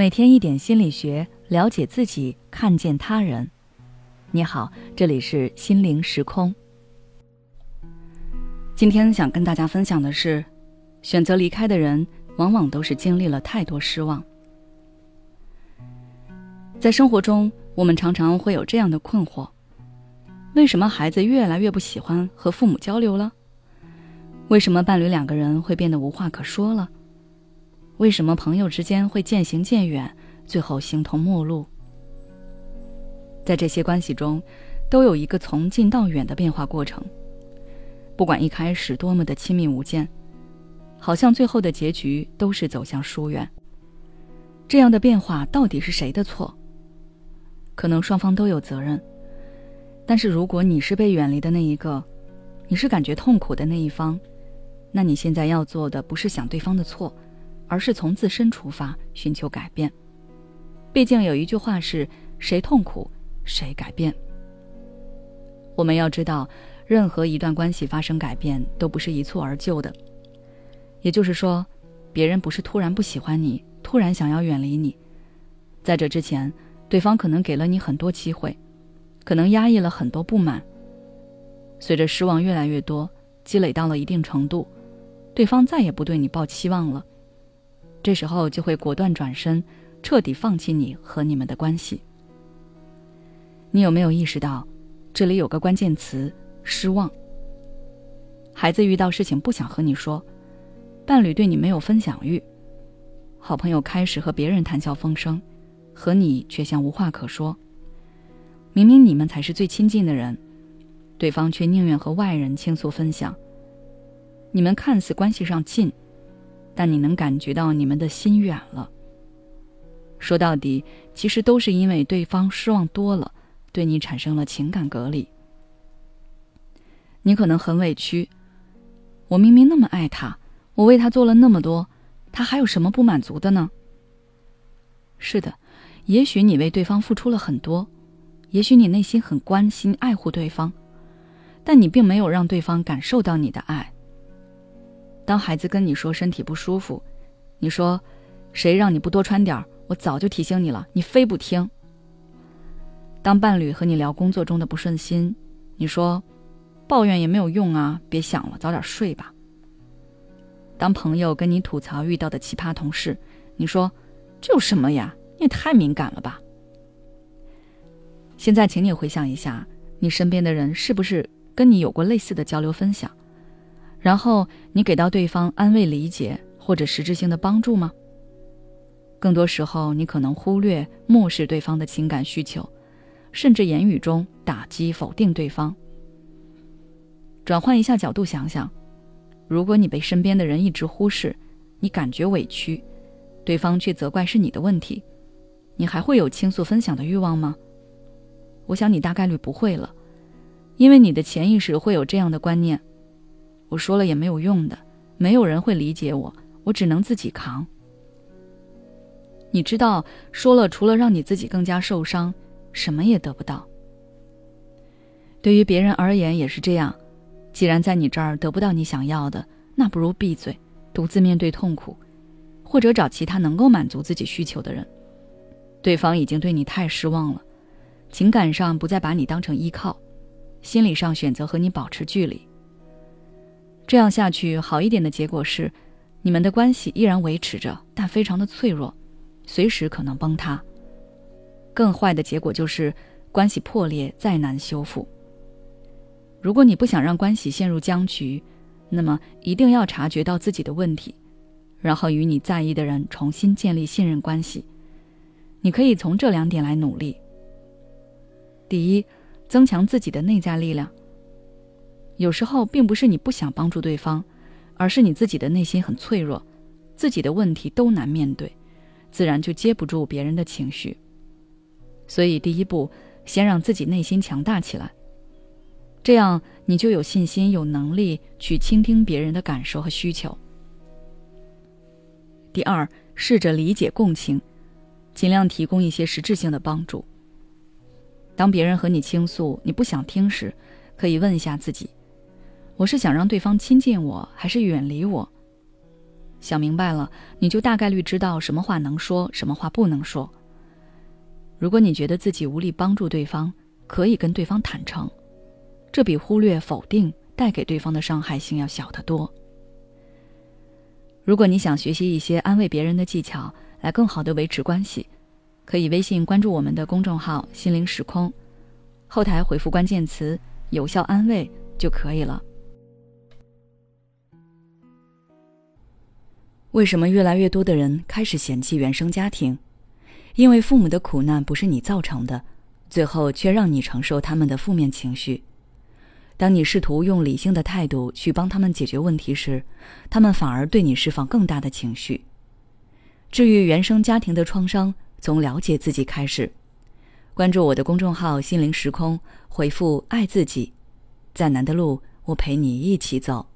每天一点心理学，了解自己，看见他人。你好，这里是心灵时空。今天想跟大家分享的是，选择离开的人，往往都是经历了太多失望。在生活中，我们常常会有这样的困惑：为什么孩子越来越不喜欢和父母交流了？为什么伴侣两个人会变得无话可说了？为什么朋友之间会渐行渐远，最后形同陌路？在这些关系中，都有一个从近到远的变化过程。不管一开始多么的亲密无间，好像最后的结局都是走向疏远。这样的变化到底是谁的错？可能双方都有责任。但是如果你是被远离的那一个，你是感觉痛苦的那一方，那你现在要做的不是想对方的错。而是从自身出发寻求改变。毕竟有一句话是“谁痛苦，谁改变”。我们要知道，任何一段关系发生改变都不是一蹴而就的。也就是说，别人不是突然不喜欢你，突然想要远离你。在这之前，对方可能给了你很多机会，可能压抑了很多不满。随着失望越来越多，积累到了一定程度，对方再也不对你抱期望了。这时候就会果断转身，彻底放弃你和你们的关系。你有没有意识到，这里有个关键词——失望？孩子遇到事情不想和你说，伴侣对你没有分享欲，好朋友开始和别人谈笑风生，和你却像无话可说。明明你们才是最亲近的人，对方却宁愿和外人倾诉分享。你们看似关系上近。但你能感觉到你们的心远了。说到底，其实都是因为对方失望多了，对你产生了情感隔离。你可能很委屈，我明明那么爱他，我为他做了那么多，他还有什么不满足的呢？是的，也许你为对方付出了很多，也许你内心很关心爱护对方，但你并没有让对方感受到你的爱。当孩子跟你说身体不舒服，你说：“谁让你不多穿点？我早就提醒你了，你非不听。”当伴侣和你聊工作中的不顺心，你说：“抱怨也没有用啊，别想了，早点睡吧。”当朋友跟你吐槽遇到的奇葩同事，你说：“这有什么呀？你也太敏感了吧。”现在，请你回想一下，你身边的人是不是跟你有过类似的交流分享？然后你给到对方安慰、理解或者实质性的帮助吗？更多时候，你可能忽略、漠视对方的情感需求，甚至言语中打击、否定对方。转换一下角度想想，如果你被身边的人一直忽视，你感觉委屈，对方却责怪是你的问题，你还会有倾诉分享的欲望吗？我想你大概率不会了，因为你的潜意识会有这样的观念。我说了也没有用的，没有人会理解我，我只能自己扛。你知道，说了除了让你自己更加受伤，什么也得不到。对于别人而言也是这样，既然在你这儿得不到你想要的，那不如闭嘴，独自面对痛苦，或者找其他能够满足自己需求的人。对方已经对你太失望了，情感上不再把你当成依靠，心理上选择和你保持距离。这样下去，好一点的结果是，你们的关系依然维持着，但非常的脆弱，随时可能崩塌。更坏的结果就是，关系破裂，再难修复。如果你不想让关系陷入僵局，那么一定要察觉到自己的问题，然后与你在意的人重新建立信任关系。你可以从这两点来努力。第一，增强自己的内在力量。有时候并不是你不想帮助对方，而是你自己的内心很脆弱，自己的问题都难面对，自然就接不住别人的情绪。所以第一步，先让自己内心强大起来，这样你就有信心、有能力去倾听别人的感受和需求。第二，试着理解、共情，尽量提供一些实质性的帮助。当别人和你倾诉你不想听时，可以问一下自己。我是想让对方亲近我，还是远离我？想明白了，你就大概率知道什么话能说，什么话不能说。如果你觉得自己无力帮助对方，可以跟对方坦诚，这比忽略、否定带给对方的伤害性要小得多。如果你想学习一些安慰别人的技巧，来更好的维持关系，可以微信关注我们的公众号“心灵时空”，后台回复关键词“有效安慰”就可以了。为什么越来越多的人开始嫌弃原生家庭？因为父母的苦难不是你造成的，最后却让你承受他们的负面情绪。当你试图用理性的态度去帮他们解决问题时，他们反而对你释放更大的情绪。治愈原生家庭的创伤，从了解自己开始。关注我的公众号“心灵时空”，回复“爱自己”，再难的路，我陪你一起走。